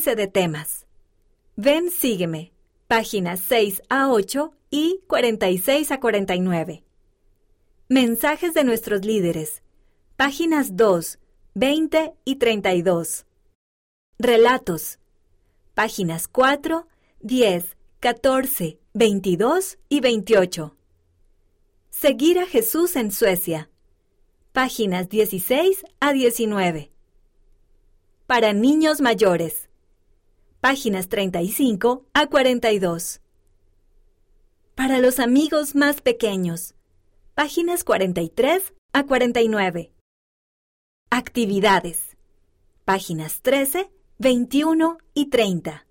Índice de temas. Ven, sígueme. Páginas 6 a 8 y 46 a 49. Mensajes de nuestros líderes. Páginas 2, 20 y 32. Relatos. Páginas 4, 10, 14, 22 y 28. Seguir a Jesús en Suecia. Páginas 16 a 19. Para niños mayores. Páginas 35 a 42. Para los amigos más pequeños. Páginas 43 a 49. Actividades. Páginas 13, 21 y 30.